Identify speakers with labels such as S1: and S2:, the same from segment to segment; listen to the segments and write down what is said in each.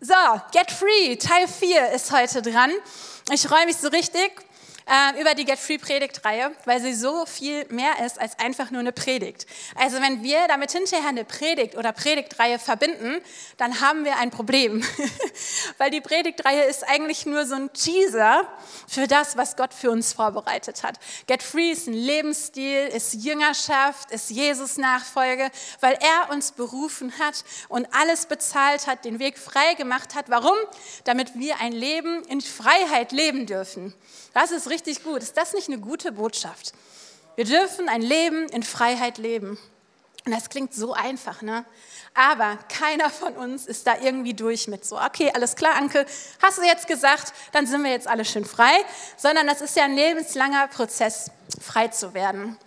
S1: So, Get Free, Teil 4 ist heute dran. Ich freue mich so richtig äh, über die Get Free Predigtreihe, weil sie so viel mehr ist als einfach nur eine Predigt. Also wenn wir damit hinterher eine Predigt oder Predigtreihe verbinden, dann haben wir ein Problem, weil die Predigtreihe ist eigentlich nur so ein Teaser für das, was Gott für uns vorbereitet hat. Get Free ist ein Lebensstil, ist Jüngerschaft, ist Jesus-Nachfolge, weil er uns berufen hat und alles bezahlt hat, den Weg frei gemacht hat. Warum? Damit wir ein Leben in Freiheit leben dürfen. Das ist richtig gut. Ist das nicht eine gute Botschaft? Wir dürfen ein Leben in Freiheit leben. Und das klingt so einfach, ne? Aber keiner von uns ist da irgendwie durch mit so, okay, alles klar, Anke, hast du jetzt gesagt, dann sind wir jetzt alle schön frei, sondern das ist ja ein lebenslanger Prozess, frei zu werden.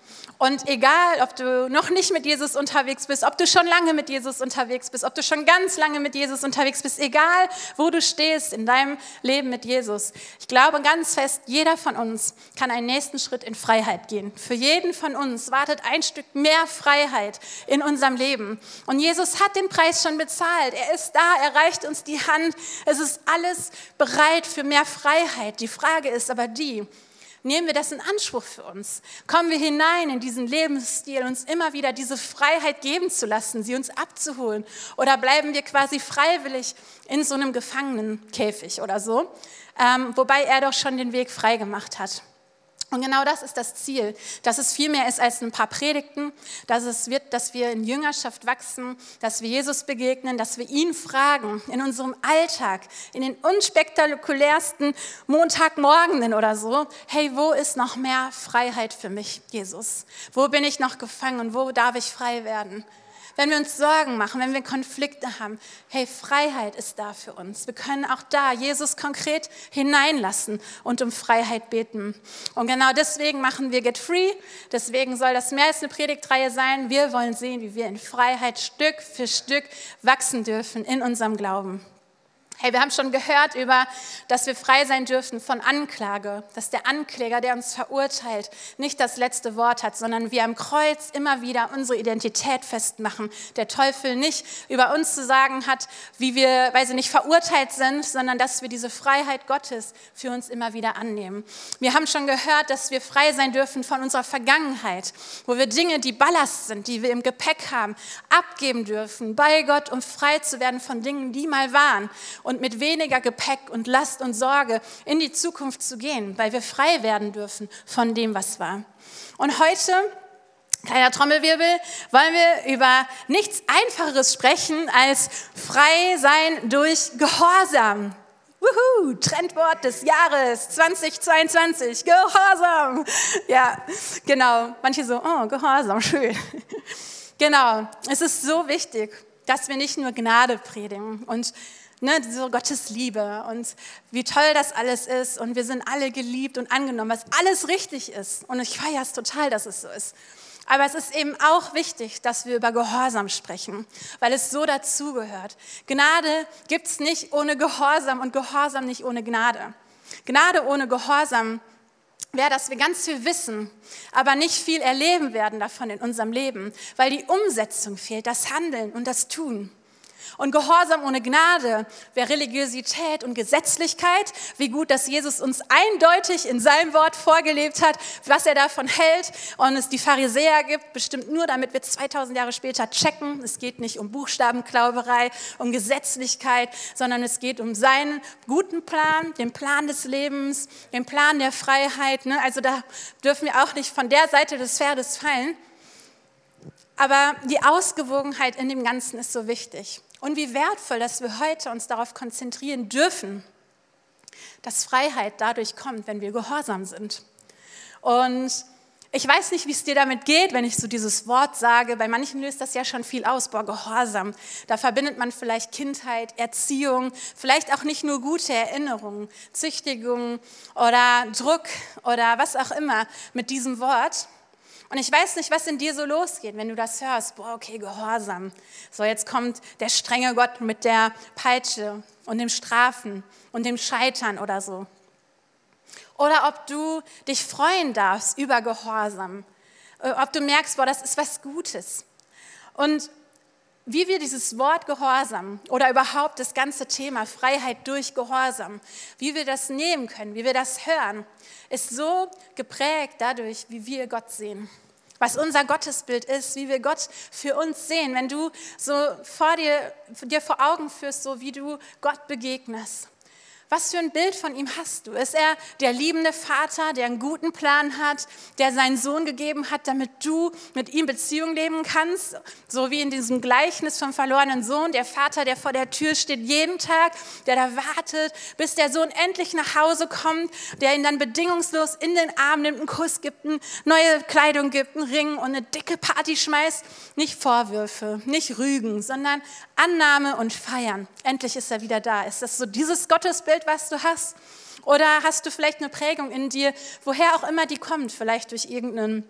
S1: Und egal, ob du noch nicht mit Jesus unterwegs bist, ob du schon lange mit Jesus unterwegs bist, ob du schon ganz lange mit Jesus unterwegs bist, egal, wo du stehst in deinem Leben mit Jesus, ich glaube ganz fest, jeder von uns kann einen nächsten Schritt in Freiheit gehen. Für jeden von uns wartet ein Stück mehr Freiheit in unserem Leben. Und Jesus hat den Preis schon bezahlt. Er ist da, er reicht uns die Hand. Es ist alles bereit für mehr Freiheit. Die Frage ist aber die, Nehmen wir das in Anspruch für uns? Kommen wir hinein in diesen Lebensstil, uns immer wieder diese Freiheit geben zu lassen, sie uns abzuholen? Oder bleiben wir quasi freiwillig in so einem Gefangenenkäfig oder so, ähm, wobei er doch schon den Weg frei gemacht hat? Und genau das ist das Ziel, dass es viel mehr ist als ein paar Predigten, dass es wird, dass wir in Jüngerschaft wachsen, dass wir Jesus begegnen, dass wir ihn fragen in unserem Alltag, in den unspektakulärsten Montagmorgenen oder so, hey, wo ist noch mehr Freiheit für mich, Jesus? Wo bin ich noch gefangen und wo darf ich frei werden? Wenn wir uns Sorgen machen, wenn wir Konflikte haben, hey, Freiheit ist da für uns. Wir können auch da Jesus konkret hineinlassen und um Freiheit beten. Und genau deswegen machen wir Get Free. Deswegen soll das mehr als eine Predigtreihe sein. Wir wollen sehen, wie wir in Freiheit Stück für Stück wachsen dürfen in unserem Glauben. Hey, wir haben schon gehört über, dass wir frei sein dürfen von Anklage, dass der Ankläger, der uns verurteilt, nicht das letzte Wort hat, sondern wir am Kreuz immer wieder unsere Identität festmachen. Der Teufel nicht über uns zu sagen hat, wie wir, weil sie nicht verurteilt sind, sondern dass wir diese Freiheit Gottes für uns immer wieder annehmen. Wir haben schon gehört, dass wir frei sein dürfen von unserer Vergangenheit, wo wir Dinge, die Ballast sind, die wir im Gepäck haben, abgeben dürfen bei Gott, um frei zu werden von Dingen, die mal waren. Und mit weniger Gepäck und Last und Sorge in die Zukunft zu gehen, weil wir frei werden dürfen von dem, was war. Und heute Kleiner Trommelwirbel, wollen wir über nichts Einfacheres sprechen als frei sein durch Gehorsam. Wuhu, Trendwort des Jahres 2022, Gehorsam. Ja, genau. Manche so, oh, Gehorsam, schön. Genau, es ist so wichtig, dass wir nicht nur Gnade predigen und ne, so Gottes Liebe und wie toll das alles ist und wir sind alle geliebt und angenommen, was alles richtig ist. Und ich feiere es total, dass es so ist. Aber es ist eben auch wichtig, dass wir über Gehorsam sprechen, weil es so dazugehört. Gnade gibt es nicht ohne Gehorsam und Gehorsam nicht ohne Gnade. Gnade ohne Gehorsam wäre, dass wir ganz viel wissen, aber nicht viel erleben werden davon in unserem Leben, weil die Umsetzung fehlt, das Handeln und das Tun. Und Gehorsam ohne Gnade wäre Religiosität und Gesetzlichkeit. Wie gut, dass Jesus uns eindeutig in seinem Wort vorgelebt hat, was er davon hält. Und es die Pharisäer gibt, bestimmt nur, damit wir 2000 Jahre später checken. Es geht nicht um Buchstabenklauberei, um Gesetzlichkeit, sondern es geht um seinen guten Plan, den Plan des Lebens, den Plan der Freiheit. Ne? Also da dürfen wir auch nicht von der Seite des Pferdes fallen. Aber die Ausgewogenheit in dem Ganzen ist so wichtig. Und wie wertvoll, dass wir heute uns darauf konzentrieren dürfen, dass Freiheit dadurch kommt, wenn wir gehorsam sind. Und ich weiß nicht, wie es dir damit geht, wenn ich so dieses Wort sage. Bei manchen löst das ja schon viel aus. Boah, Gehorsam. Da verbindet man vielleicht Kindheit, Erziehung, vielleicht auch nicht nur gute Erinnerungen, Züchtigung oder Druck oder was auch immer mit diesem Wort. Und ich weiß nicht, was in dir so losgeht, wenn du das hörst. Boah, okay, Gehorsam. So, jetzt kommt der strenge Gott mit der Peitsche und dem Strafen und dem Scheitern oder so. Oder ob du dich freuen darfst über Gehorsam. Äh, ob du merkst, boah, das ist was Gutes. Und wie wir dieses Wort Gehorsam oder überhaupt das ganze Thema Freiheit durch Gehorsam, wie wir das nehmen können, wie wir das hören, ist so geprägt dadurch, wie wir Gott sehen. Was unser Gottesbild ist, wie wir Gott für uns sehen, wenn du so vor dir, dir vor Augen führst, so wie du Gott begegnest. Was für ein Bild von ihm hast du? Ist er der liebende Vater, der einen guten Plan hat, der seinen Sohn gegeben hat, damit du mit ihm Beziehung leben kannst? So wie in diesem Gleichnis vom verlorenen Sohn, der Vater, der vor der Tür steht jeden Tag, der da wartet, bis der Sohn endlich nach Hause kommt, der ihn dann bedingungslos in den Arm nimmt, einen Kuss gibt, eine neue Kleidung gibt, einen Ring und eine dicke Party schmeißt. Nicht Vorwürfe, nicht Rügen, sondern Annahme und Feiern. Endlich ist er wieder da. Ist das so dieses Gottesbild? Bild, was du hast? Oder hast du vielleicht eine Prägung in dir, woher auch immer die kommt, vielleicht durch irgendeinen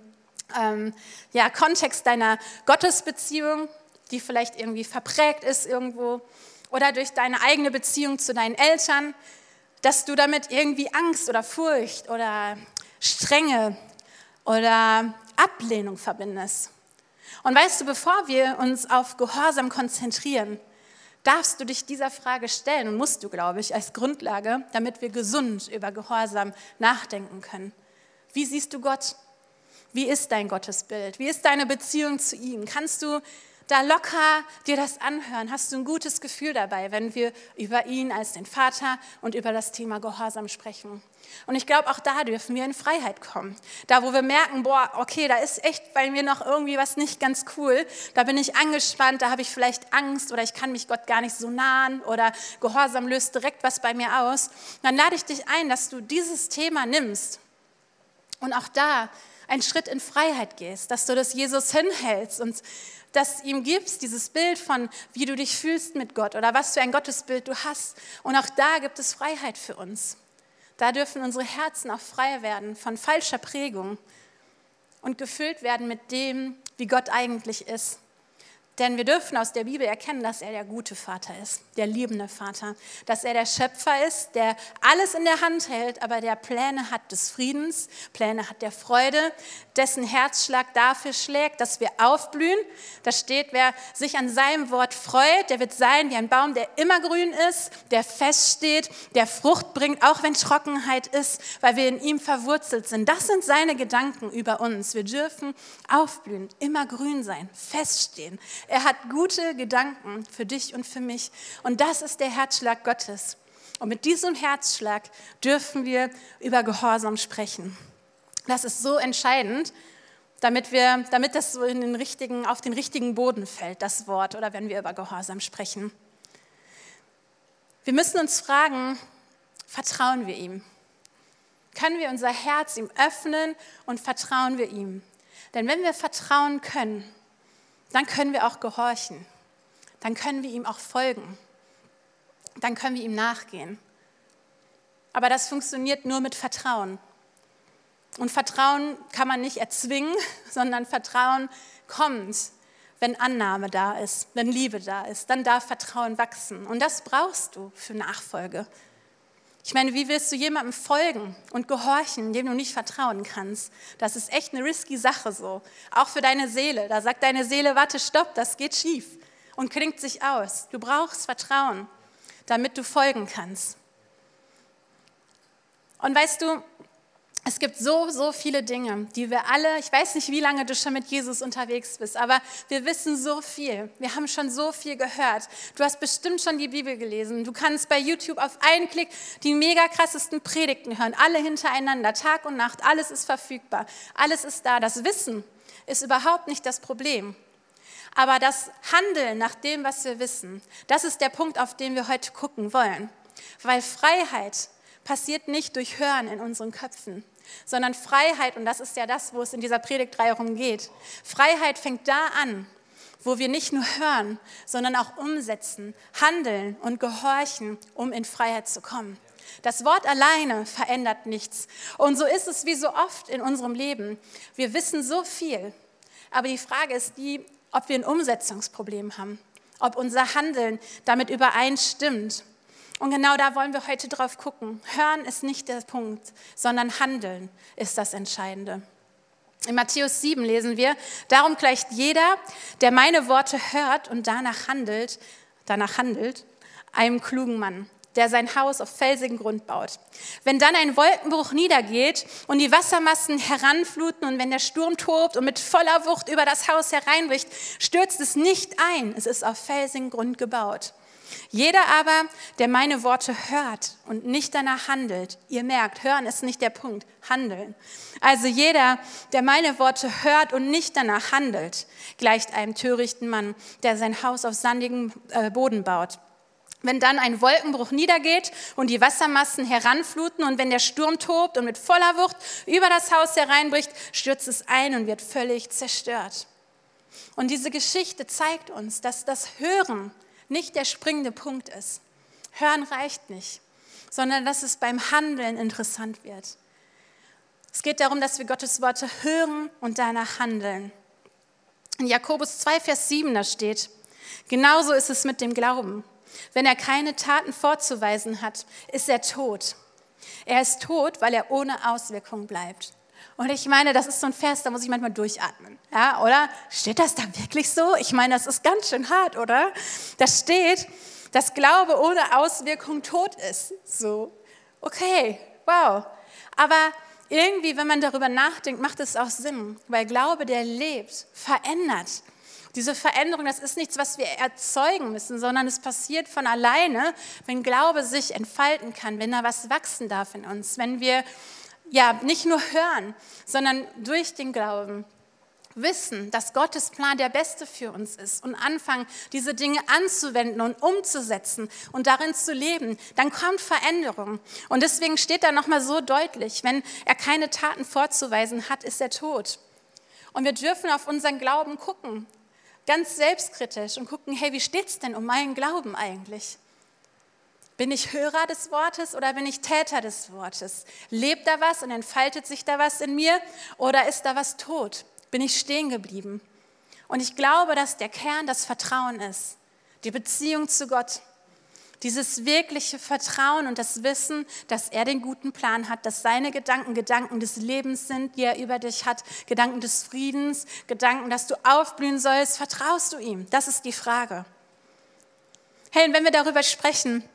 S1: ähm, ja, Kontext deiner Gottesbeziehung, die vielleicht irgendwie verprägt ist irgendwo, oder durch deine eigene Beziehung zu deinen Eltern, dass du damit irgendwie Angst oder Furcht oder Strenge oder Ablehnung verbindest. Und weißt du, bevor wir uns auf Gehorsam konzentrieren, darfst du dich dieser Frage stellen und musst du, glaube ich, als Grundlage, damit wir gesund über Gehorsam nachdenken können. Wie siehst du Gott? Wie ist dein Gottesbild? Wie ist deine Beziehung zu ihm? Kannst du da locker dir das anhören? Hast du ein gutes Gefühl dabei, wenn wir über ihn als den Vater und über das Thema Gehorsam sprechen? Und ich glaube, auch da dürfen wir in Freiheit kommen. Da, wo wir merken, boah, okay, da ist echt bei mir noch irgendwie was nicht ganz cool. Da bin ich angespannt, da habe ich vielleicht Angst oder ich kann mich Gott gar nicht so nahen oder Gehorsam löst direkt was bei mir aus. Dann lade ich dich ein, dass du dieses Thema nimmst und auch da einen Schritt in Freiheit gehst, dass du das Jesus hinhältst und das ihm gibst, dieses Bild von, wie du dich fühlst mit Gott oder was für ein Gottesbild du hast. Und auch da gibt es Freiheit für uns. Da dürfen unsere Herzen auch frei werden von falscher Prägung und gefüllt werden mit dem, wie Gott eigentlich ist. Denn wir dürfen aus der Bibel erkennen, dass er der gute Vater ist, der liebende Vater, dass er der Schöpfer ist, der alles in der Hand hält, aber der Pläne hat des Friedens, Pläne hat der Freude, dessen Herzschlag dafür schlägt, dass wir aufblühen. Da steht, wer sich an seinem Wort freut, der wird sein wie ein Baum, der immer grün ist, der feststeht, der Frucht bringt, auch wenn Trockenheit ist, weil wir in ihm verwurzelt sind. Das sind seine Gedanken über uns. Wir dürfen aufblühen, immer grün sein, feststehen er hat gute Gedanken für dich und für mich. Und das ist der Herzschlag Gottes. Und mit diesem Herzschlag dürfen wir über Gehorsam sprechen. Das ist so entscheidend, damit, wir, damit das so in den richtigen, auf den richtigen Boden fällt, das Wort, oder wenn wir über Gehorsam sprechen. Wir müssen uns fragen, vertrauen wir ihm? Können wir unser Herz ihm öffnen und vertrauen wir ihm? Denn wenn wir vertrauen können, dann können wir auch gehorchen. Dann können wir ihm auch folgen. Dann können wir ihm nachgehen. Aber das funktioniert nur mit Vertrauen. Und Vertrauen kann man nicht erzwingen, sondern Vertrauen kommt, wenn Annahme da ist, wenn Liebe da ist. Dann darf Vertrauen wachsen. Und das brauchst du für Nachfolge. Ich meine, wie willst du jemandem folgen und gehorchen, dem du nicht vertrauen kannst? Das ist echt eine risky Sache so. Auch für deine Seele. Da sagt deine Seele, warte, stopp, das geht schief und klingt sich aus. Du brauchst Vertrauen, damit du folgen kannst. Und weißt du, es gibt so, so viele Dinge, die wir alle, ich weiß nicht, wie lange du schon mit Jesus unterwegs bist, aber wir wissen so viel. Wir haben schon so viel gehört. Du hast bestimmt schon die Bibel gelesen. Du kannst bei YouTube auf einen Klick die mega krassesten Predigten hören, alle hintereinander, Tag und Nacht. Alles ist verfügbar. Alles ist da. Das Wissen ist überhaupt nicht das Problem. Aber das Handeln nach dem, was wir wissen, das ist der Punkt, auf den wir heute gucken wollen. Weil Freiheit passiert nicht durch Hören in unseren Köpfen, sondern Freiheit, und das ist ja das, wo es in dieser Predigtreihe geht, Freiheit fängt da an, wo wir nicht nur hören, sondern auch umsetzen, handeln und gehorchen, um in Freiheit zu kommen. Das Wort alleine verändert nichts. Und so ist es wie so oft in unserem Leben. Wir wissen so viel, aber die Frage ist die, ob wir ein Umsetzungsproblem haben, ob unser Handeln damit übereinstimmt. Und genau da wollen wir heute drauf gucken. Hören ist nicht der Punkt, sondern Handeln ist das Entscheidende. In Matthäus 7 lesen wir, darum gleicht jeder, der meine Worte hört und danach handelt, danach handelt, einem klugen Mann, der sein Haus auf felsigen Grund baut. Wenn dann ein Wolkenbruch niedergeht und die Wassermassen heranfluten und wenn der Sturm tobt und mit voller Wucht über das Haus hereinbricht, stürzt es nicht ein, es ist auf felsigen Grund gebaut. Jeder aber, der meine Worte hört und nicht danach handelt, ihr merkt, hören ist nicht der Punkt, handeln. Also jeder, der meine Worte hört und nicht danach handelt, gleicht einem törichten Mann, der sein Haus auf sandigem äh, Boden baut. Wenn dann ein Wolkenbruch niedergeht und die Wassermassen heranfluten und wenn der Sturm tobt und mit voller Wucht über das Haus hereinbricht, stürzt es ein und wird völlig zerstört. Und diese Geschichte zeigt uns, dass das Hören nicht der springende Punkt ist. Hören reicht nicht, sondern dass es beim Handeln interessant wird. Es geht darum, dass wir Gottes Worte hören und danach handeln. In Jakobus 2, Vers 7, da steht, genauso ist es mit dem Glauben. Wenn er keine Taten vorzuweisen hat, ist er tot. Er ist tot, weil er ohne Auswirkung bleibt. Und ich meine, das ist so ein Vers, da muss ich manchmal durchatmen. Ja, oder? Steht das da wirklich so? Ich meine, das ist ganz schön hart, oder? Da steht, dass Glaube ohne Auswirkung tot ist. So, okay, wow. Aber irgendwie, wenn man darüber nachdenkt, macht es auch Sinn, weil Glaube, der lebt, verändert. Diese Veränderung, das ist nichts, was wir erzeugen müssen, sondern es passiert von alleine, wenn Glaube sich entfalten kann, wenn da was wachsen darf in uns, wenn wir ja nicht nur hören, sondern durch den Glauben wissen, dass Gottes Plan der beste für uns ist und anfangen, diese Dinge anzuwenden und umzusetzen und darin zu leben, dann kommt Veränderung. Und deswegen steht da nochmal so deutlich, wenn er keine Taten vorzuweisen hat, ist er tot. Und wir dürfen auf unseren Glauben gucken ganz selbstkritisch und gucken, hey, wie steht es denn um meinen Glauben eigentlich? Bin ich Hörer des Wortes oder bin ich Täter des Wortes? Lebt da was und entfaltet sich da was in mir oder ist da was tot? Bin ich stehen geblieben? Und ich glaube, dass der Kern das Vertrauen ist, die Beziehung zu Gott. Dieses wirkliche Vertrauen und das Wissen, dass er den guten Plan hat, dass seine Gedanken Gedanken des Lebens sind, die er über dich hat, Gedanken des Friedens, Gedanken, dass du aufblühen sollst, vertraust du ihm? Das ist die Frage. Hey, und wenn wir darüber sprechen,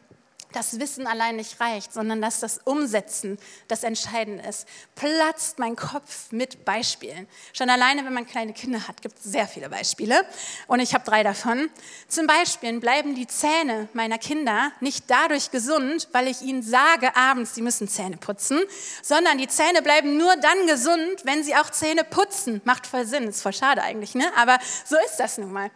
S1: das Wissen allein nicht reicht, sondern dass das Umsetzen das Entscheidende ist. Platzt mein Kopf mit Beispielen. Schon alleine, wenn man kleine Kinder hat, gibt es sehr viele Beispiele. Und ich habe drei davon. Zum Beispiel bleiben die Zähne meiner Kinder nicht dadurch gesund, weil ich ihnen sage abends, sie müssen Zähne putzen, sondern die Zähne bleiben nur dann gesund, wenn sie auch Zähne putzen. Macht voll Sinn, ist voll schade eigentlich, ne? aber so ist das nun mal.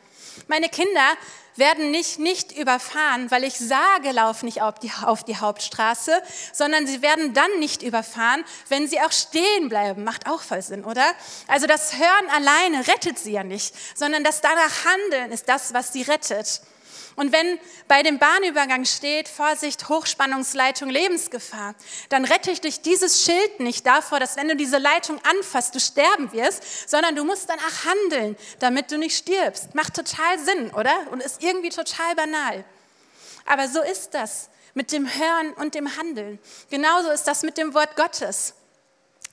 S1: Meine Kinder werden nicht nicht überfahren, weil ich sage, lauf nicht auf die, auf die Hauptstraße, sondern sie werden dann nicht überfahren, wenn sie auch stehen bleiben. Macht auch voll Sinn, oder? Also das Hören alleine rettet sie ja nicht, sondern das danach Handeln ist das, was sie rettet. Und wenn bei dem Bahnübergang steht, Vorsicht, Hochspannungsleitung, Lebensgefahr, dann rette ich dich dieses Schild nicht davor, dass wenn du diese Leitung anfasst, du sterben wirst, sondern du musst danach handeln, damit du nicht stirbst. Macht total Sinn, oder? Und ist irgendwie total banal. Aber so ist das mit dem Hören und dem Handeln. Genauso ist das mit dem Wort Gottes.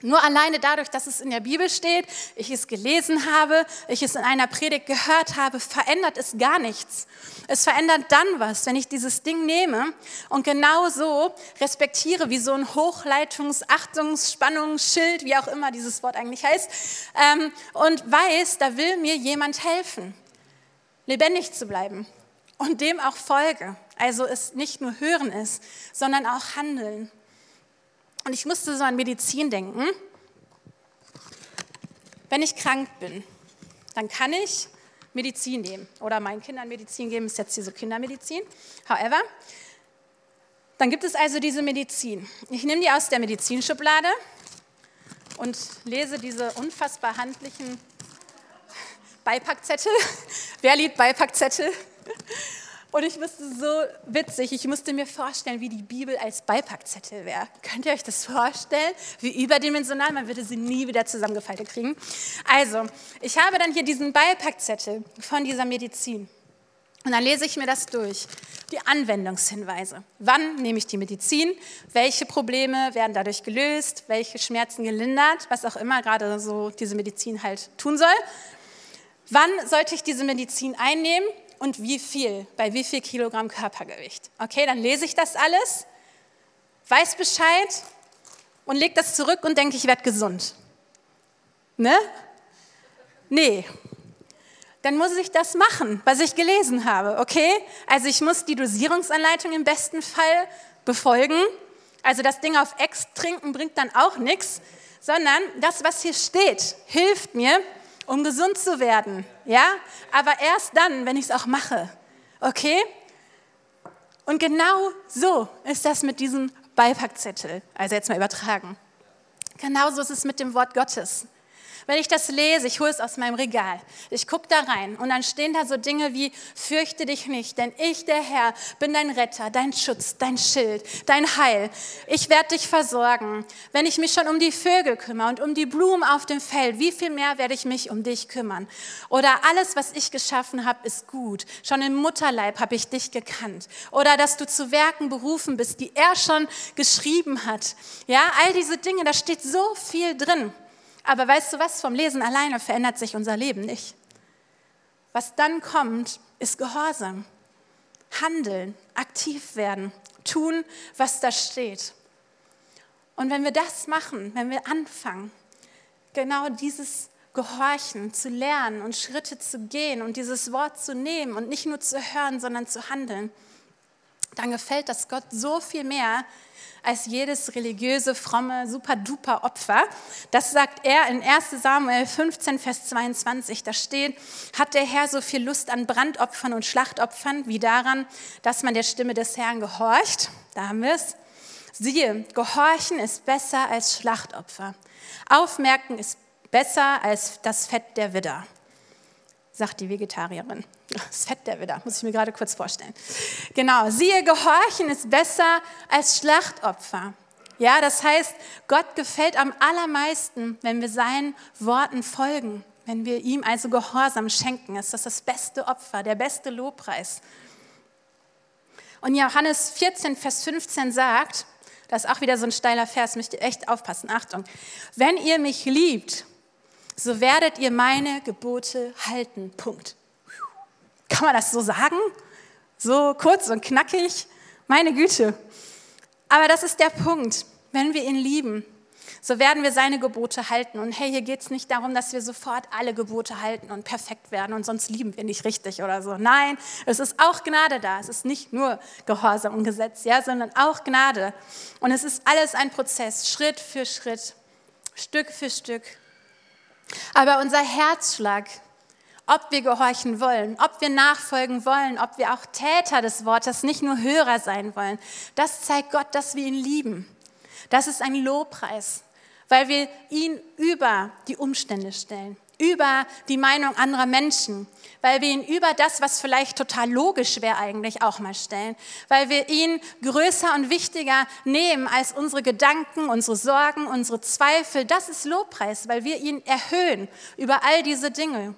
S1: Nur alleine dadurch, dass es in der Bibel steht, ich es gelesen habe, ich es in einer Predigt gehört habe, verändert es gar nichts. Es verändert dann was, wenn ich dieses Ding nehme und genau so respektiere, wie so ein Hochleitungs-, Achtungs-, Spannungsschild, wie auch immer dieses Wort eigentlich heißt, ähm, und weiß, da will mir jemand helfen, lebendig zu bleiben und dem auch folge. Also es nicht nur hören ist, sondern auch handeln. Und ich musste so an Medizin denken. Wenn ich krank bin, dann kann ich Medizin nehmen oder meinen Kindern Medizin geben, ist jetzt hier so Kindermedizin. However, dann gibt es also diese Medizin. Ich nehme die aus der Medizinschublade und lese diese unfassbar handlichen Beipackzettel. Wer liebt Beipackzettel? Und ich musste so witzig, ich musste mir vorstellen, wie die Bibel als Beipackzettel wäre. Könnt ihr euch das vorstellen? Wie überdimensional, man würde sie nie wieder zusammengefaltet kriegen. Also, ich habe dann hier diesen Beipackzettel von dieser Medizin. Und dann lese ich mir das durch. Die Anwendungshinweise. Wann nehme ich die Medizin? Welche Probleme werden dadurch gelöst? Welche Schmerzen gelindert? Was auch immer gerade so diese Medizin halt tun soll. Wann sollte ich diese Medizin einnehmen und wie viel? Bei wie viel Kilogramm Körpergewicht? Okay, dann lese ich das alles, weiß Bescheid und lege das zurück und denke, ich werde gesund. Ne? Nee, dann muss ich das machen, was ich gelesen habe, okay? Also ich muss die Dosierungsanleitung im besten Fall befolgen. Also das Ding auf Ex trinken bringt dann auch nichts, sondern das, was hier steht, hilft mir, um gesund zu werden, ja? Aber erst dann, wenn ich es auch mache, okay? Und genau so ist das mit diesem Beipackzettel, also jetzt mal übertragen. Genauso ist es mit dem Wort Gottes. Wenn ich das lese, ich hole es aus meinem Regal, ich gucke da rein und dann stehen da so Dinge wie, fürchte dich nicht, denn ich, der Herr, bin dein Retter, dein Schutz, dein Schild, dein Heil. Ich werde dich versorgen. Wenn ich mich schon um die Vögel kümmere und um die Blumen auf dem Feld, wie viel mehr werde ich mich um dich kümmern? Oder alles, was ich geschaffen habe, ist gut. Schon im Mutterleib habe ich dich gekannt. Oder dass du zu Werken berufen bist, die er schon geschrieben hat. Ja, all diese Dinge, da steht so viel drin. Aber weißt du was, vom Lesen alleine verändert sich unser Leben nicht. Was dann kommt, ist Gehorsam. Handeln, aktiv werden, tun, was da steht. Und wenn wir das machen, wenn wir anfangen, genau dieses Gehorchen zu lernen und Schritte zu gehen und dieses Wort zu nehmen und nicht nur zu hören, sondern zu handeln, dann gefällt das Gott so viel mehr als jedes religiöse, fromme, super-duper Opfer. Das sagt er in 1 Samuel 15, Vers 22. Da steht, hat der Herr so viel Lust an Brandopfern und Schlachtopfern wie daran, dass man der Stimme des Herrn gehorcht. Da haben wir es. Siehe, Gehorchen ist besser als Schlachtopfer. Aufmerken ist besser als das Fett der Widder sagt die Vegetarierin. Das Fett der Widder, muss ich mir gerade kurz vorstellen. Genau, siehe, Gehorchen ist besser als Schlachtopfer. Ja, das heißt, Gott gefällt am allermeisten, wenn wir seinen Worten folgen, wenn wir ihm also Gehorsam schenken. Ist das das beste Opfer, der beste Lobpreis. Und Johannes 14, Vers 15 sagt, das ist auch wieder so ein steiler Vers, müsst ihr echt aufpassen, Achtung. Wenn ihr mich liebt, so werdet ihr meine Gebote halten. Punkt. Kann man das so sagen? So kurz und knackig? Meine Güte. Aber das ist der Punkt. Wenn wir ihn lieben, so werden wir seine Gebote halten. Und hey, hier geht es nicht darum, dass wir sofort alle Gebote halten und perfekt werden und sonst lieben wir nicht richtig oder so. Nein, es ist auch Gnade da. Es ist nicht nur Gehorsam und Gesetz, ja, sondern auch Gnade. Und es ist alles ein Prozess, Schritt für Schritt, Stück für Stück, aber unser Herzschlag, ob wir gehorchen wollen, ob wir nachfolgen wollen, ob wir auch Täter des Wortes, nicht nur Hörer sein wollen, das zeigt Gott, dass wir ihn lieben. Das ist ein Lobpreis, weil wir ihn über die Umstände stellen über die Meinung anderer Menschen, weil wir ihn über das, was vielleicht total logisch wäre eigentlich, auch mal stellen, weil wir ihn größer und wichtiger nehmen als unsere Gedanken, unsere Sorgen, unsere Zweifel. Das ist Lobpreis, weil wir ihn erhöhen über all diese Dinge.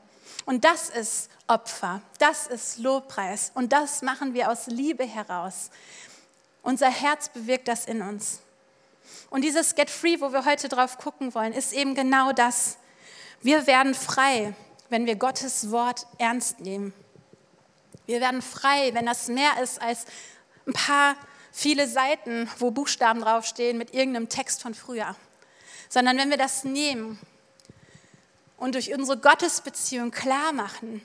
S1: Und das ist Opfer, das ist Lobpreis und das machen wir aus Liebe heraus. Unser Herz bewirkt das in uns. Und dieses Get Free, wo wir heute drauf gucken wollen, ist eben genau das. Wir werden frei, wenn wir Gottes Wort ernst nehmen. Wir werden frei, wenn das mehr ist als ein paar viele Seiten, wo Buchstaben draufstehen mit irgendeinem Text von früher, sondern wenn wir das nehmen und durch unsere Gottesbeziehung klar machen,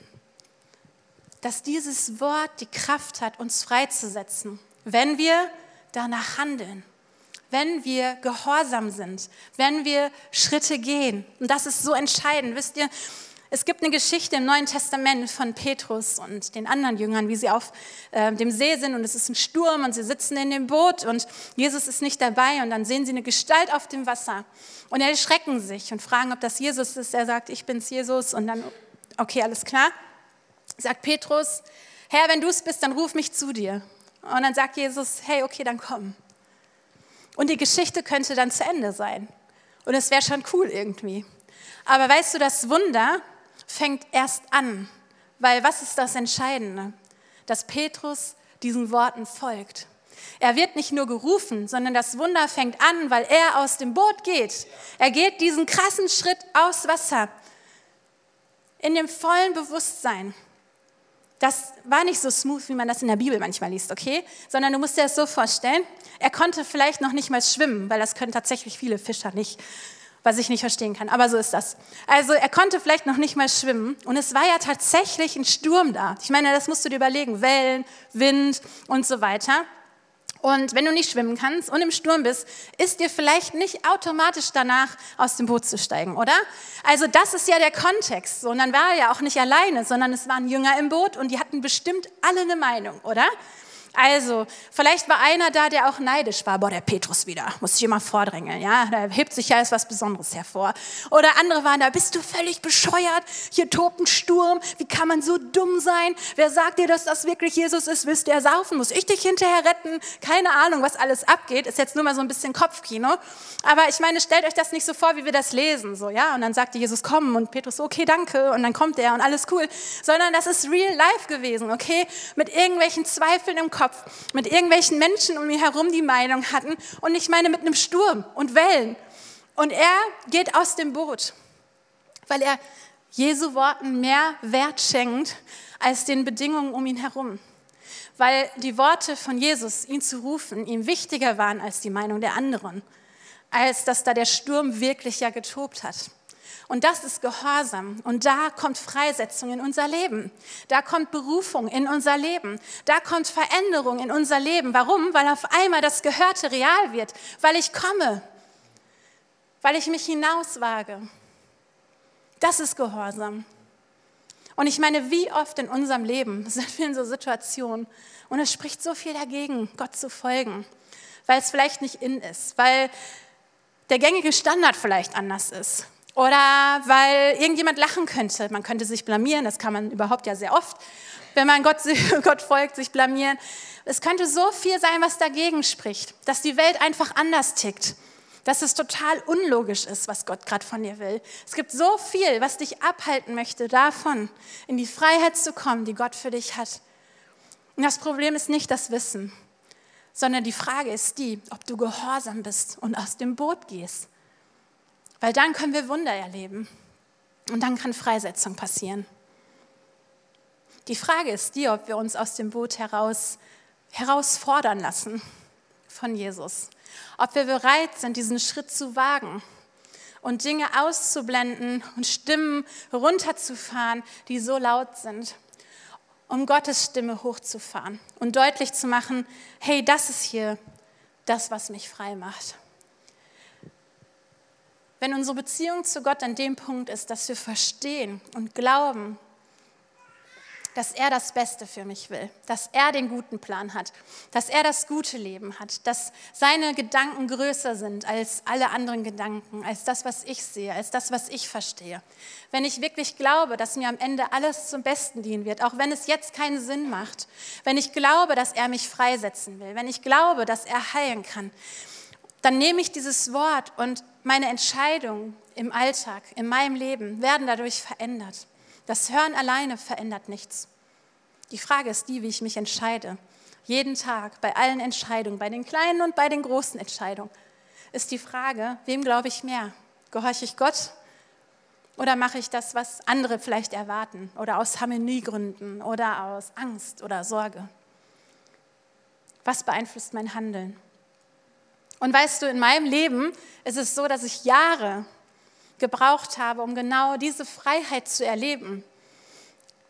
S1: dass dieses Wort die Kraft hat, uns freizusetzen, wenn wir danach handeln wenn wir gehorsam sind, wenn wir Schritte gehen. Und das ist so entscheidend. Wisst ihr, es gibt eine Geschichte im Neuen Testament von Petrus und den anderen Jüngern, wie sie auf äh, dem See sind und es ist ein Sturm und sie sitzen in dem Boot und Jesus ist nicht dabei und dann sehen sie eine Gestalt auf dem Wasser und erschrecken sich und fragen, ob das Jesus ist. Er sagt, ich bin's Jesus und dann, okay, alles klar. Sagt Petrus, Herr, wenn du es bist, dann ruf mich zu dir. Und dann sagt Jesus, hey, okay, dann komm. Und die Geschichte könnte dann zu Ende sein. Und es wäre schon cool irgendwie. Aber weißt du, das Wunder fängt erst an. Weil was ist das Entscheidende? dass Petrus diesen Worten folgt. Er wird nicht nur gerufen, sondern das Wunder fängt an, weil er aus dem Boot geht. Er geht diesen krassen Schritt aus Wasser in dem vollen Bewusstsein. Das war nicht so smooth, wie man das in der Bibel manchmal liest, okay? Sondern du musst dir das so vorstellen, er konnte vielleicht noch nicht mal schwimmen, weil das können tatsächlich viele Fischer nicht, was ich nicht verstehen kann, aber so ist das. Also er konnte vielleicht noch nicht mal schwimmen und es war ja tatsächlich ein Sturm da. Ich meine, das musst du dir überlegen, Wellen, Wind und so weiter. Und wenn du nicht schwimmen kannst und im Sturm bist, ist dir vielleicht nicht automatisch danach aus dem Boot zu steigen, oder? Also das ist ja der Kontext. Und dann war er ja auch nicht alleine, sondern es waren Jünger im Boot und die hatten bestimmt alle eine Meinung, oder? Also, vielleicht war einer da, der auch neidisch war. Boah, der Petrus wieder, muss ich immer vordrängeln, ja? Da hebt sich ja als was Besonderes hervor. Oder andere waren da, bist du völlig bescheuert? Hier tobt ein Sturm. Wie kann man so dumm sein? Wer sagt dir, dass das wirklich Jesus ist? Willst du ersaufen? Muss ich dich hinterher retten? Keine Ahnung, was alles abgeht. Ist jetzt nur mal so ein bisschen Kopfkino. Aber ich meine, stellt euch das nicht so vor, wie wir das lesen, so, ja? Und dann sagte Jesus, komm. Und Petrus, okay, danke. Und dann kommt er und alles cool. Sondern das ist real life gewesen, okay? Mit irgendwelchen Zweifeln im Kopf Kopf mit irgendwelchen Menschen um mich herum, die Meinung hatten. Und ich meine mit einem Sturm und Wellen. Und er geht aus dem Boot, weil er Jesu Worten mehr Wert schenkt als den Bedingungen um ihn herum. Weil die Worte von Jesus, ihn zu rufen, ihm wichtiger waren als die Meinung der anderen, als dass da der Sturm wirklich ja getobt hat. Und das ist Gehorsam. Und da kommt Freisetzung in unser Leben. Da kommt Berufung in unser Leben. Da kommt Veränderung in unser Leben. Warum? Weil auf einmal das Gehörte real wird. Weil ich komme. Weil ich mich hinauswage. Das ist Gehorsam. Und ich meine, wie oft in unserem Leben sind wir in so Situationen und es spricht so viel dagegen, Gott zu folgen, weil es vielleicht nicht in ist, weil der gängige Standard vielleicht anders ist, oder weil irgendjemand lachen könnte. Man könnte sich blamieren, das kann man überhaupt ja sehr oft, wenn man Gott, Gott folgt, sich blamieren. Es könnte so viel sein, was dagegen spricht, dass die Welt einfach anders tickt, dass es total unlogisch ist, was Gott gerade von dir will. Es gibt so viel, was dich abhalten möchte davon, in die Freiheit zu kommen, die Gott für dich hat. Und das Problem ist nicht das Wissen, sondern die Frage ist die, ob du gehorsam bist und aus dem Boot gehst weil dann können wir Wunder erleben und dann kann Freisetzung passieren. Die Frage ist die, ob wir uns aus dem Boot heraus herausfordern lassen von Jesus. Ob wir bereit sind, diesen Schritt zu wagen und Dinge auszublenden und Stimmen runterzufahren, die so laut sind, um Gottes Stimme hochzufahren und deutlich zu machen, hey, das ist hier das, was mich frei macht. Wenn unsere Beziehung zu Gott an dem Punkt ist, dass wir verstehen und glauben, dass er das Beste für mich will, dass er den guten Plan hat, dass er das gute Leben hat, dass seine Gedanken größer sind als alle anderen Gedanken, als das, was ich sehe, als das, was ich verstehe. Wenn ich wirklich glaube, dass mir am Ende alles zum Besten dienen wird, auch wenn es jetzt keinen Sinn macht, wenn ich glaube, dass er mich freisetzen will, wenn ich glaube, dass er heilen kann, dann nehme ich dieses Wort und meine Entscheidungen im Alltag, in meinem Leben werden dadurch verändert. Das Hören alleine verändert nichts. Die Frage ist die, wie ich mich entscheide. Jeden Tag, bei allen Entscheidungen, bei den kleinen und bei den großen Entscheidungen, ist die Frage, wem glaube ich mehr? Gehorche ich Gott oder mache ich das, was andere vielleicht erwarten oder aus Harmoniegründen oder aus Angst oder Sorge? Was beeinflusst mein Handeln? Und weißt du, in meinem Leben ist es so, dass ich Jahre gebraucht habe, um genau diese Freiheit zu erleben.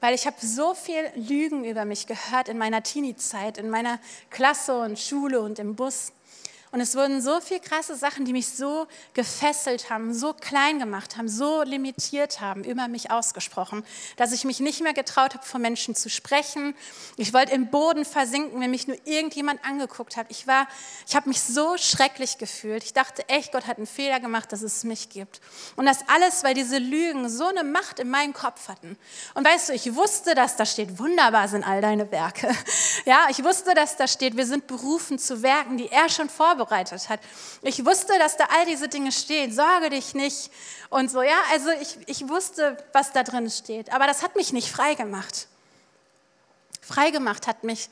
S1: Weil ich habe so viel Lügen über mich gehört in meiner Teenie-Zeit, in meiner Klasse und Schule und im Bus. Und es wurden so viele krasse Sachen, die mich so gefesselt haben, so klein gemacht haben, so limitiert haben, über mich ausgesprochen, dass ich mich nicht mehr getraut habe, vor Menschen zu sprechen. Ich wollte im Boden versinken, wenn mich nur irgendjemand angeguckt hat. Ich ich habe mich so schrecklich gefühlt. Ich dachte echt, Gott hat einen Fehler gemacht, dass es mich gibt. Und das alles, weil diese Lügen so eine Macht in meinem Kopf hatten. Und weißt du, ich wusste, dass da steht, wunderbar sind all deine Werke. Ja, ich wusste, dass da steht, wir sind berufen zu Werken, die er schon vorbereitet vorbereitet hat. Ich wusste, dass da all diese Dinge stehen. Sorge dich nicht und so. Ja, also ich, ich wusste, was da drin steht. Aber das hat mich nicht frei gemacht. Freigemacht hat mich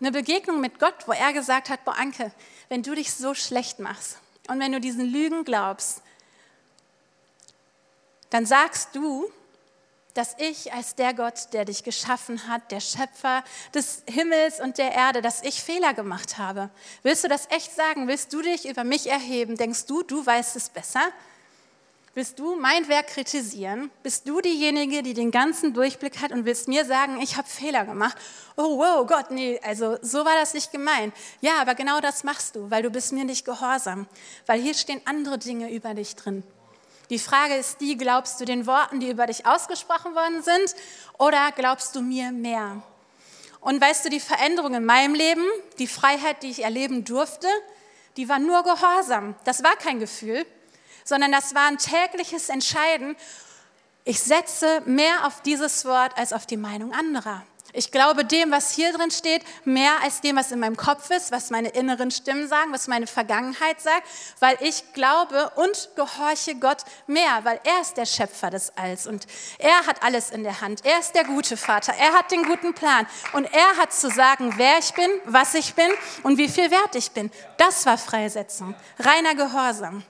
S1: eine Begegnung mit Gott, wo er gesagt hat, boah Anke, wenn du dich so schlecht machst und wenn du diesen Lügen glaubst, dann sagst du, dass ich als der Gott, der dich geschaffen hat, der Schöpfer des Himmels und der Erde, dass ich Fehler gemacht habe. Willst du das echt sagen? Willst du dich über mich erheben? Denkst du, du weißt es besser? Willst du mein Werk kritisieren? Bist du diejenige, die den ganzen Durchblick hat und willst mir sagen, ich habe Fehler gemacht? Oh, wow, Gott, nee, also so war das nicht gemeint. Ja, aber genau das machst du, weil du bist mir nicht gehorsam, weil hier stehen andere Dinge über dich drin. Die Frage ist die, glaubst du den Worten, die über dich ausgesprochen worden sind, oder glaubst du mir mehr? Und weißt du, die Veränderung in meinem Leben, die Freiheit, die ich erleben durfte, die war nur Gehorsam. Das war kein Gefühl, sondern das war ein tägliches Entscheiden. Ich setze mehr auf dieses Wort als auf die Meinung anderer. Ich glaube dem, was hier drin steht, mehr als dem, was in meinem Kopf ist, was meine inneren Stimmen sagen, was meine Vergangenheit sagt, weil ich glaube und gehorche Gott mehr, weil er ist der Schöpfer des Alls und er hat alles in der Hand. Er ist der gute Vater, er hat den guten Plan und er hat zu sagen, wer ich bin, was ich bin und wie viel wert ich bin. Das war Freisetzung, reiner Gehorsam.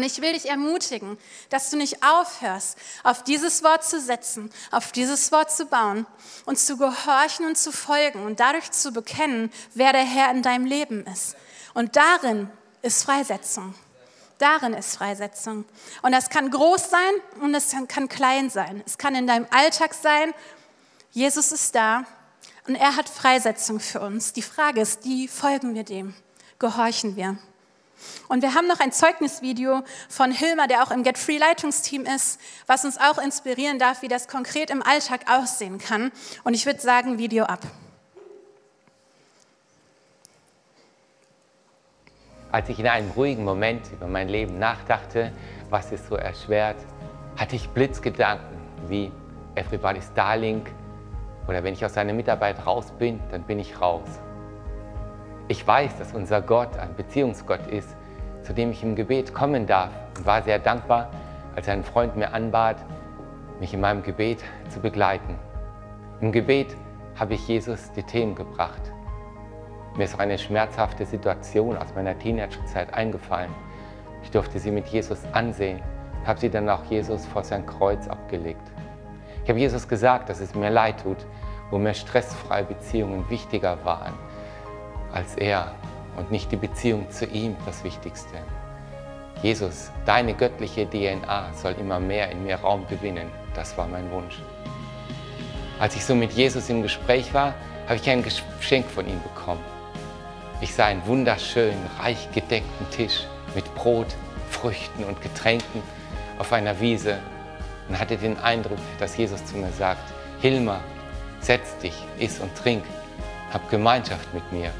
S1: Und ich will dich ermutigen, dass du nicht aufhörst, auf dieses Wort zu setzen, auf dieses Wort zu bauen und zu gehorchen und zu folgen und dadurch zu bekennen, wer der Herr in deinem Leben ist. Und darin ist Freisetzung. Darin ist Freisetzung. Und das kann groß sein und es kann klein sein. Es kann in deinem Alltag sein. Jesus ist da und er hat Freisetzung für uns. Die Frage ist, die folgen wir dem? Gehorchen wir? Und wir haben noch ein Zeugnisvideo von Hilmar, der auch im Get Free Leitungsteam ist, was uns auch inspirieren darf, wie das konkret im Alltag aussehen kann. Und ich würde sagen, Video ab.
S2: Als ich in einem ruhigen Moment über mein Leben nachdachte, was es so erschwert, hatte ich Blitzgedanken wie Everybody's Darling oder wenn ich aus seiner Mitarbeit raus bin, dann bin ich raus. Ich weiß, dass unser Gott ein Beziehungsgott ist, zu dem ich im Gebet kommen darf und war sehr dankbar, als ein Freund mir anbat, mich in meinem Gebet zu begleiten. Im Gebet habe ich Jesus die Themen gebracht. Mir ist auch eine schmerzhafte Situation aus meiner Teenagerzeit eingefallen. Ich durfte sie mit Jesus ansehen und habe sie dann auch Jesus vor sein Kreuz abgelegt. Ich habe Jesus gesagt, dass es mir leid tut, wo mir stressfreie Beziehungen wichtiger waren als er und nicht die Beziehung zu ihm das Wichtigste. Jesus, deine göttliche DNA soll immer mehr in mir Raum gewinnen. Das war mein Wunsch. Als ich so mit Jesus im Gespräch war, habe ich ein Geschenk von ihm bekommen. Ich sah einen wunderschönen, reich gedeckten Tisch mit Brot, Früchten und Getränken auf einer Wiese und hatte den Eindruck, dass Jesus zu mir sagt, Hilma, setz dich, iss und trink, hab Gemeinschaft mit mir.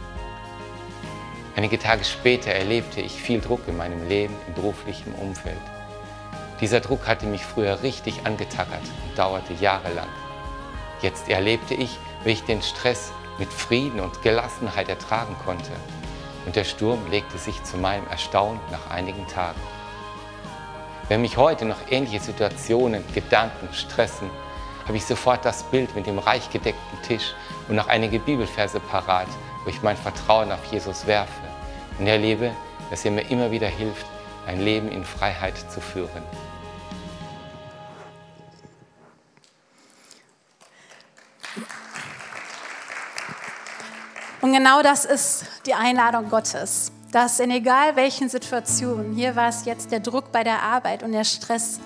S2: Einige Tage später erlebte ich viel Druck in meinem Leben im beruflichen Umfeld. Dieser Druck hatte mich früher richtig angetackert und dauerte jahrelang. Jetzt erlebte ich, wie ich den Stress mit Frieden und Gelassenheit ertragen konnte. Und der Sturm legte sich zu meinem Erstaunen nach einigen Tagen. Wenn mich heute noch ähnliche Situationen, Gedanken stressen, habe ich sofort das Bild mit dem reich gedeckten Tisch und noch einige Bibelverse parat, wo ich mein Vertrauen auf Jesus werfe und erlebe, dass er mir immer wieder hilft, ein Leben in Freiheit zu führen.
S1: Und genau das ist die Einladung Gottes, dass in egal welchen Situationen, hier war es jetzt der Druck bei der Arbeit und der Stress,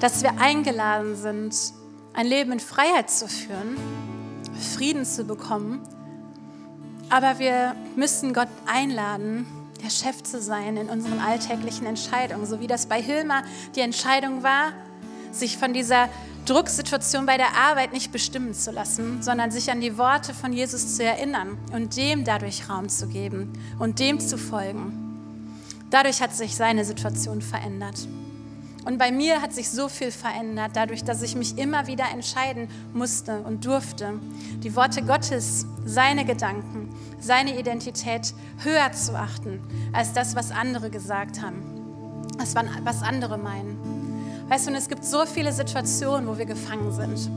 S1: dass wir eingeladen sind, ein Leben in Freiheit zu führen, Frieden zu bekommen aber wir müssen Gott einladen, der Chef zu sein in unseren alltäglichen Entscheidungen, so wie das bei Hilma die Entscheidung war, sich von dieser Drucksituation bei der Arbeit nicht bestimmen zu lassen, sondern sich an die Worte von Jesus zu erinnern und dem dadurch Raum zu geben und dem zu folgen. Dadurch hat sich seine Situation verändert. Und bei mir hat sich so viel verändert, dadurch, dass ich mich immer wieder entscheiden musste und durfte, die Worte Gottes, seine Gedanken, seine Identität höher zu achten als das, was andere gesagt haben, was andere meinen. Weißt du, und es gibt so viele Situationen, wo wir gefangen sind.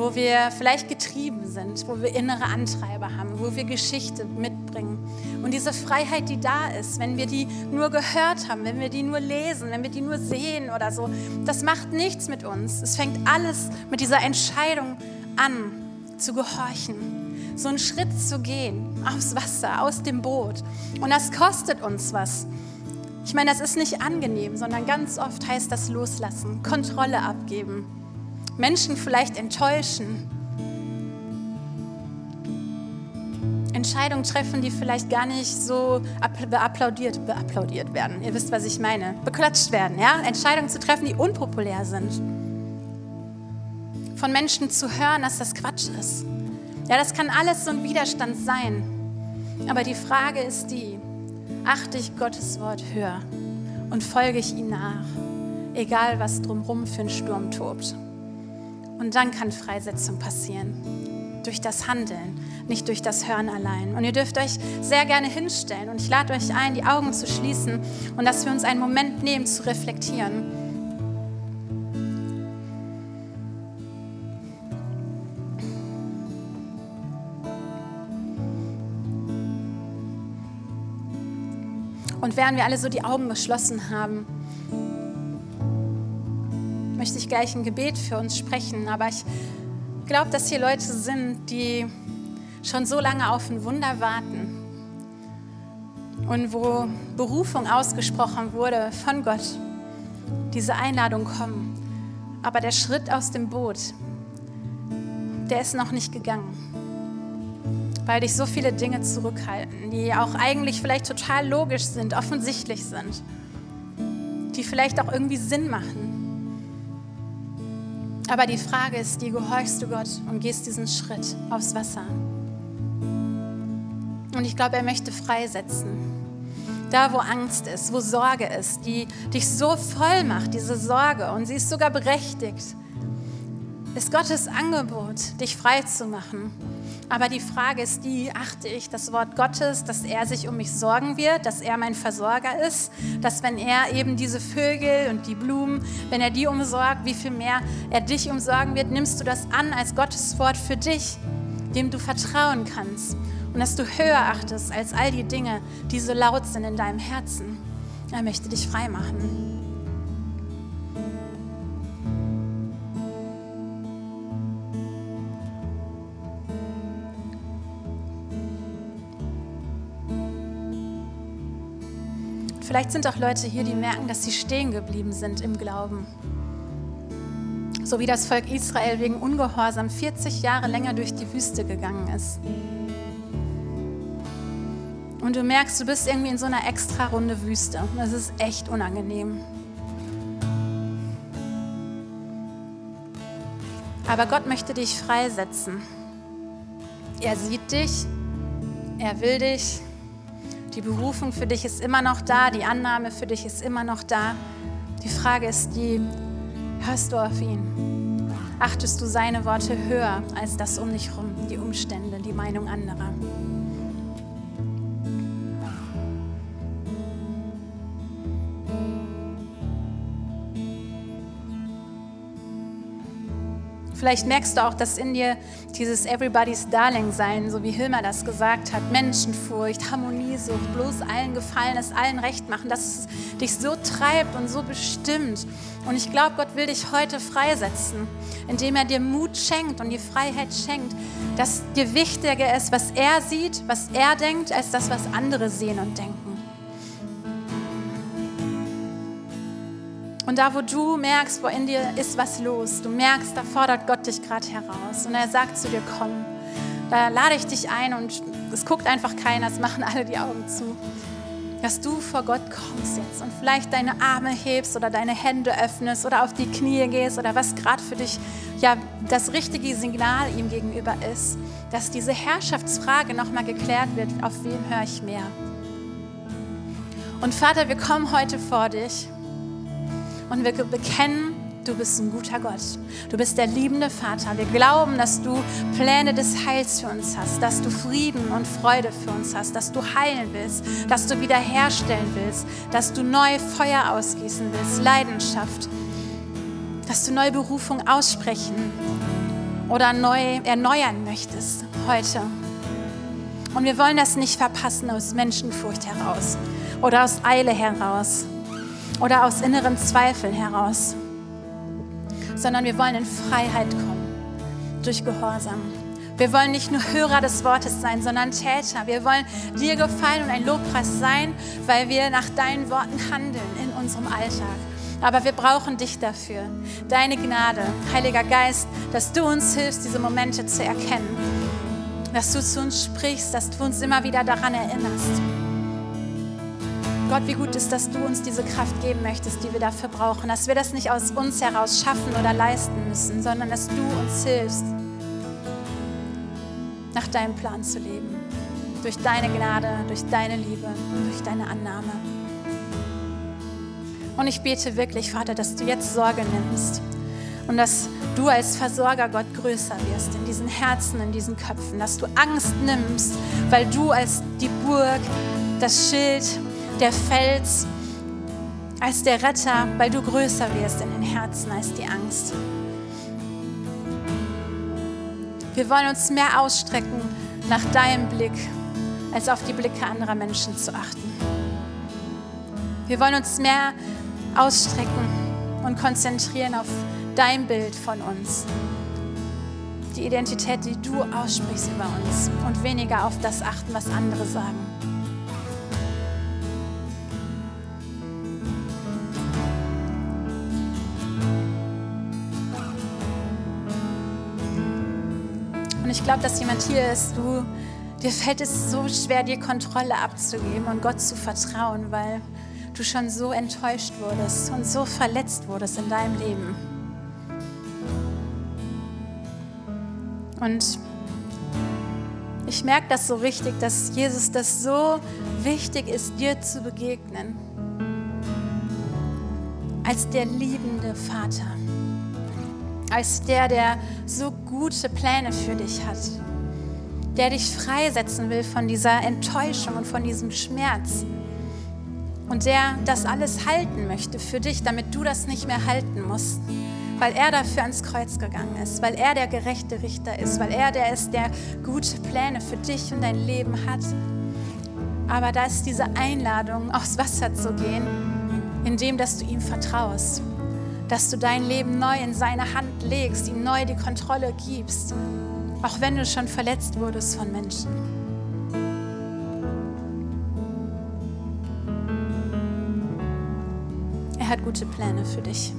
S1: wo wir vielleicht getrieben sind, wo wir innere Antreiber haben, wo wir Geschichte mitbringen. Und diese Freiheit, die da ist, wenn wir die nur gehört haben, wenn wir die nur lesen, wenn wir die nur sehen oder so, das macht nichts mit uns. Es fängt alles mit dieser Entscheidung an, zu gehorchen, so einen Schritt zu gehen aufs Wasser, aus dem Boot. Und das kostet uns was. Ich meine, das ist nicht angenehm, sondern ganz oft heißt das loslassen, Kontrolle abgeben. Menschen vielleicht enttäuschen. Entscheidungen treffen, die vielleicht gar nicht so beapplaudiert, beapplaudiert werden. Ihr wisst, was ich meine. Beklatscht werden, ja? Entscheidungen zu treffen, die unpopulär sind. Von Menschen zu hören, dass das Quatsch ist. Ja, das kann alles so ein Widerstand sein. Aber die Frage ist die, achte ich Gottes Wort höher und folge ich ihm nach, egal was drumherum für ein Sturm tobt. Und dann kann Freisetzung passieren. Durch das Handeln, nicht durch das Hören allein. Und ihr dürft euch sehr gerne hinstellen. Und ich lade euch ein, die Augen zu schließen und dass wir uns einen Moment nehmen, zu reflektieren. Und während wir alle so die Augen geschlossen haben, möchte ich gleich ein Gebet für uns sprechen. Aber ich glaube, dass hier Leute sind, die schon so lange auf ein Wunder warten. Und wo Berufung ausgesprochen wurde von Gott, diese Einladung kommen. Aber der Schritt aus dem Boot, der ist noch nicht gegangen. Weil dich so viele Dinge zurückhalten, die auch eigentlich vielleicht total logisch sind, offensichtlich sind, die vielleicht auch irgendwie Sinn machen. Aber die Frage ist die, gehorchst du Gott und gehst diesen Schritt aufs Wasser? Und ich glaube, er möchte freisetzen. Da, wo Angst ist, wo Sorge ist, die dich so voll macht, diese Sorge, und sie ist sogar berechtigt, ist Gottes Angebot, dich frei zu machen. Aber die Frage ist die, achte ich das Wort Gottes, dass er sich um mich sorgen wird, dass er mein Versorger ist, dass wenn er eben diese Vögel und die Blumen, wenn er die umsorgt, wie viel mehr er dich umsorgen wird, nimmst du das an als Gottes Wort für dich, dem du vertrauen kannst und dass du höher achtest als all die Dinge, die so laut sind in deinem Herzen. Er möchte dich frei machen. Vielleicht sind auch Leute hier, die merken, dass sie stehen geblieben sind im Glauben. So wie das Volk Israel wegen Ungehorsam 40 Jahre länger durch die Wüste gegangen ist. Und du merkst, du bist irgendwie in so einer extra runde Wüste. Das ist echt unangenehm. Aber Gott möchte dich freisetzen. Er sieht dich, er will dich die Berufung für dich ist immer noch da, die Annahme für dich ist immer noch da. Die Frage ist die, hörst du auf ihn? Achtest du seine Worte höher als das um dich herum, die Umstände, die Meinung anderer? Vielleicht merkst du auch, dass in dir dieses Everybody's Darling sein, so wie Hilma das gesagt hat, Menschenfurcht, Harmoniesucht, bloß allen gefallen, es allen recht machen, dass es dich so treibt und so bestimmt. Und ich glaube, Gott will dich heute freisetzen, indem er dir Mut schenkt und dir Freiheit schenkt, dass dir wichtiger ist, was er sieht, was er denkt, als das, was andere sehen und denken. Und da, wo du merkst, wo in dir ist was los, du merkst, da fordert Gott dich gerade heraus. Und er sagt zu dir, komm, da lade ich dich ein und es guckt einfach keiner, es machen alle die Augen zu, dass du vor Gott kommst jetzt und vielleicht deine Arme hebst oder deine Hände öffnest oder auf die Knie gehst oder was gerade für dich ja das richtige Signal ihm gegenüber ist, dass diese Herrschaftsfrage nochmal geklärt wird, auf wen höre ich mehr. Und Vater, wir kommen heute vor dich und wir bekennen, du bist ein guter Gott. Du bist der liebende Vater. Wir glauben, dass du Pläne des Heils für uns hast, dass du Frieden und Freude für uns hast, dass du heilen willst, dass du wiederherstellen willst, dass du neue Feuer ausgießen willst, Leidenschaft, dass du neue Berufung aussprechen oder neu erneuern möchtest heute. Und wir wollen das nicht verpassen aus Menschenfurcht heraus oder aus Eile heraus oder aus inneren Zweifeln heraus, sondern wir wollen in Freiheit kommen durch Gehorsam. Wir wollen nicht nur Hörer des Wortes sein, sondern Täter. Wir wollen dir gefallen und ein Lobpreis sein, weil wir nach deinen Worten handeln in unserem Alltag. Aber wir brauchen dich dafür. Deine Gnade, Heiliger Geist, dass du uns hilfst, diese Momente zu erkennen. Dass du zu uns sprichst, dass du uns immer wieder daran erinnerst. Gott, wie gut ist, dass du uns diese Kraft geben möchtest, die wir dafür brauchen. Dass wir das nicht aus uns heraus schaffen oder leisten müssen, sondern dass du uns hilfst, nach deinem Plan zu leben. Durch deine Gnade, durch deine Liebe durch deine Annahme. Und ich bete wirklich, Vater, dass du jetzt Sorge nimmst und dass du als Versorger Gott größer wirst in diesen Herzen, in diesen Köpfen, dass du Angst nimmst, weil du als die Burg, das Schild, der Fels, als der Retter, weil du größer wirst in den Herzen als die Angst. Wir wollen uns mehr ausstrecken nach deinem Blick, als auf die Blicke anderer Menschen zu achten. Wir wollen uns mehr ausstrecken und konzentrieren auf dein Bild von uns. Die Identität, die du aussprichst über uns und weniger auf das achten, was andere sagen. Und ich glaube, dass jemand hier ist, du, dir fällt es so schwer, dir Kontrolle abzugeben und Gott zu vertrauen, weil du schon so enttäuscht wurdest und so verletzt wurdest in deinem Leben. Und ich merke das so richtig, dass Jesus das so wichtig ist, dir zu begegnen. Als der liebende Vater. Als der, der so gute Pläne für dich hat. Der dich freisetzen will von dieser Enttäuschung und von diesem Schmerz und der das alles halten möchte für dich, damit du das nicht mehr halten musst. Weil er dafür ans Kreuz gegangen ist, weil er der gerechte Richter ist, weil er der ist, der gute Pläne für dich und dein Leben hat. Aber da ist diese Einladung, aufs Wasser zu gehen, indem dass du ihm vertraust, dass du dein Leben neu in seine Hand legst, ihm neu die Kontrolle gibst, auch wenn du schon verletzt wurdest von Menschen. hat gute Pläne für dich.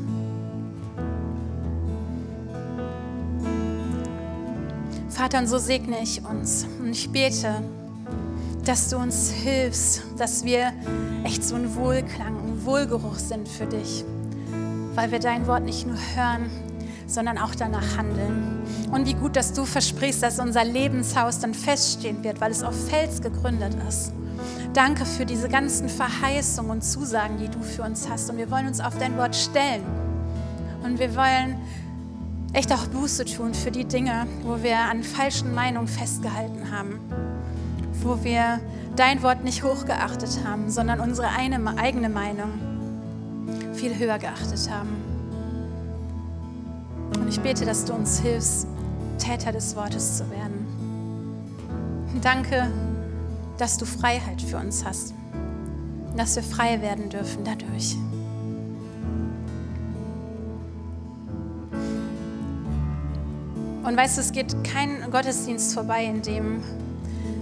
S1: Vater, und so segne ich uns. Und ich bete, dass du uns hilfst, dass wir echt so ein Wohlklang, ein Wohlgeruch sind für dich. Weil wir dein Wort nicht nur hören, sondern auch danach handeln. Und wie gut, dass du versprichst, dass unser Lebenshaus dann feststehen wird, weil es auf Fels gegründet ist. Danke für diese ganzen Verheißungen und Zusagen, die du für uns hast. Und wir wollen uns auf dein Wort stellen. Und wir wollen echt auch Buße tun für die Dinge, wo wir an falschen Meinungen festgehalten haben. Wo wir dein Wort nicht hochgeachtet haben, sondern unsere eigene Meinung viel höher geachtet haben. Und ich bete, dass du uns hilfst, Täter des Wortes zu werden. Danke dass du Freiheit für uns hast, dass wir frei werden dürfen dadurch. Und weißt du, es geht kein Gottesdienst vorbei, in dem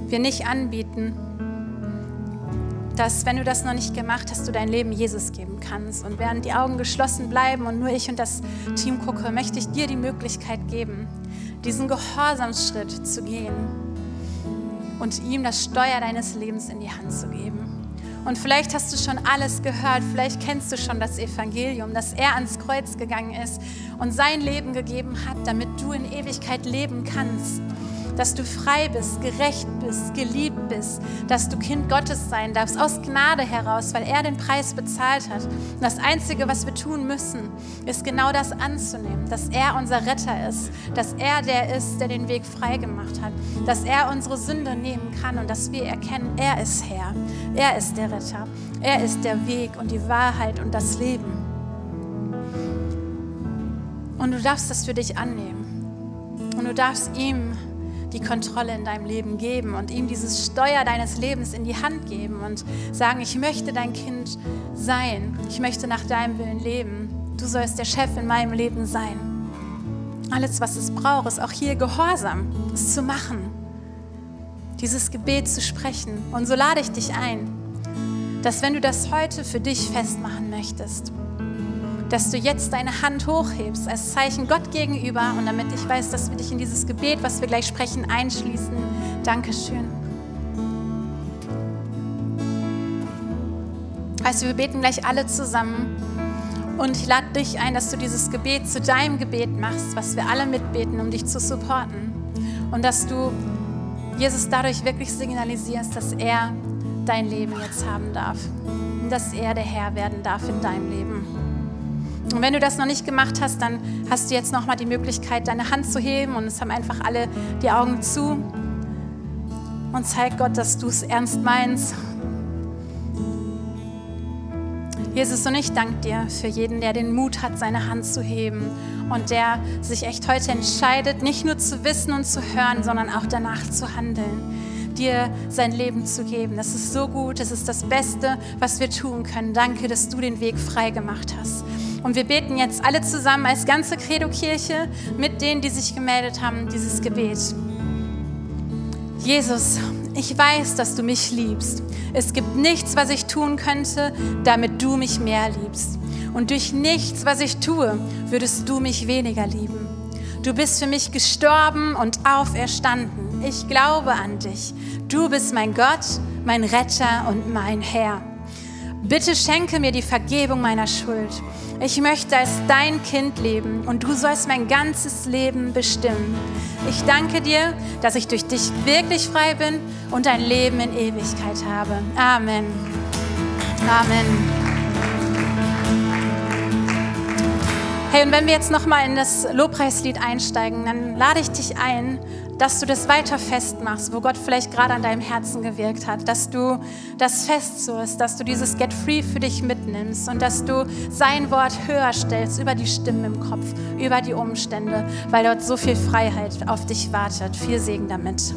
S1: wir nicht anbieten, dass, wenn du das noch nicht gemacht hast, du dein Leben Jesus geben kannst. Und während die Augen geschlossen bleiben und nur ich und das Team gucke, möchte ich dir die Möglichkeit geben, diesen Gehorsamsschritt zu gehen und ihm das Steuer deines Lebens in die Hand zu geben. Und vielleicht hast du schon alles gehört, vielleicht kennst du schon das Evangelium, dass er ans Kreuz gegangen ist und sein Leben gegeben hat, damit du in Ewigkeit leben kannst dass du frei bist, gerecht bist, geliebt bist, dass du Kind Gottes sein darfst, aus Gnade heraus, weil er den Preis bezahlt hat. Und das Einzige, was wir tun müssen, ist genau das anzunehmen, dass er unser Retter ist, dass er der ist, der den Weg frei gemacht hat, dass er unsere Sünde nehmen kann und dass wir erkennen, er ist Herr, er ist der Retter, er ist der Weg und die Wahrheit und das Leben. Und du darfst das für dich annehmen. Und du darfst ihm die Kontrolle in deinem Leben geben und ihm dieses Steuer deines Lebens in die Hand geben und sagen, ich möchte dein Kind sein. Ich möchte nach deinem Willen leben. Du sollst der Chef in meinem Leben sein. Alles, was es braucht, ist auch hier Gehorsam, es zu machen, dieses Gebet zu sprechen. Und so lade ich dich ein, dass wenn du das heute für dich festmachen möchtest, dass du jetzt deine Hand hochhebst als Zeichen Gott gegenüber und damit ich weiß, dass wir dich in dieses Gebet, was wir gleich sprechen, einschließen. Dankeschön. Also wir beten gleich alle zusammen und ich lade dich ein, dass du dieses Gebet zu deinem Gebet machst, was wir alle mitbeten, um dich zu supporten. Und dass du Jesus dadurch wirklich signalisierst, dass er dein Leben jetzt haben darf. Und dass er der Herr werden darf in deinem Leben. Und wenn du das noch nicht gemacht hast, dann hast du jetzt nochmal die Möglichkeit, deine Hand zu heben und es haben einfach alle die Augen zu. Und zeig Gott, dass du es ernst meinst. Jesus, und ich danke dir für jeden, der den Mut hat, seine Hand zu heben und der sich echt heute entscheidet, nicht nur zu wissen und zu hören, sondern auch danach zu handeln, dir sein Leben zu geben. Das ist so gut, das ist das Beste, was wir tun können. Danke, dass du den Weg frei gemacht hast. Und wir beten jetzt alle zusammen als ganze Credo-Kirche mit denen, die sich gemeldet haben, dieses Gebet. Jesus, ich weiß, dass du mich liebst. Es gibt nichts, was ich tun könnte, damit du mich mehr liebst. Und durch nichts, was ich tue, würdest du mich weniger lieben. Du bist für mich gestorben und auferstanden. Ich glaube an dich. Du bist mein Gott, mein Retter und mein Herr. Bitte schenke mir die Vergebung meiner Schuld ich möchte als dein Kind leben und du sollst mein ganzes Leben bestimmen. Ich danke dir, dass ich durch dich wirklich frei bin und ein Leben in Ewigkeit habe. Amen. Amen. Hey, und wenn wir jetzt nochmal in das Lobpreislied einsteigen, dann lade ich dich ein, dass du das weiter festmachst, wo Gott vielleicht gerade an deinem Herzen gewirkt hat, dass du das festsuchst, dass du dieses Get Free für dich mitnimmst und dass du sein Wort höher stellst über die Stimmen im Kopf, über die Umstände, weil dort so viel Freiheit auf dich wartet. Viel Segen damit.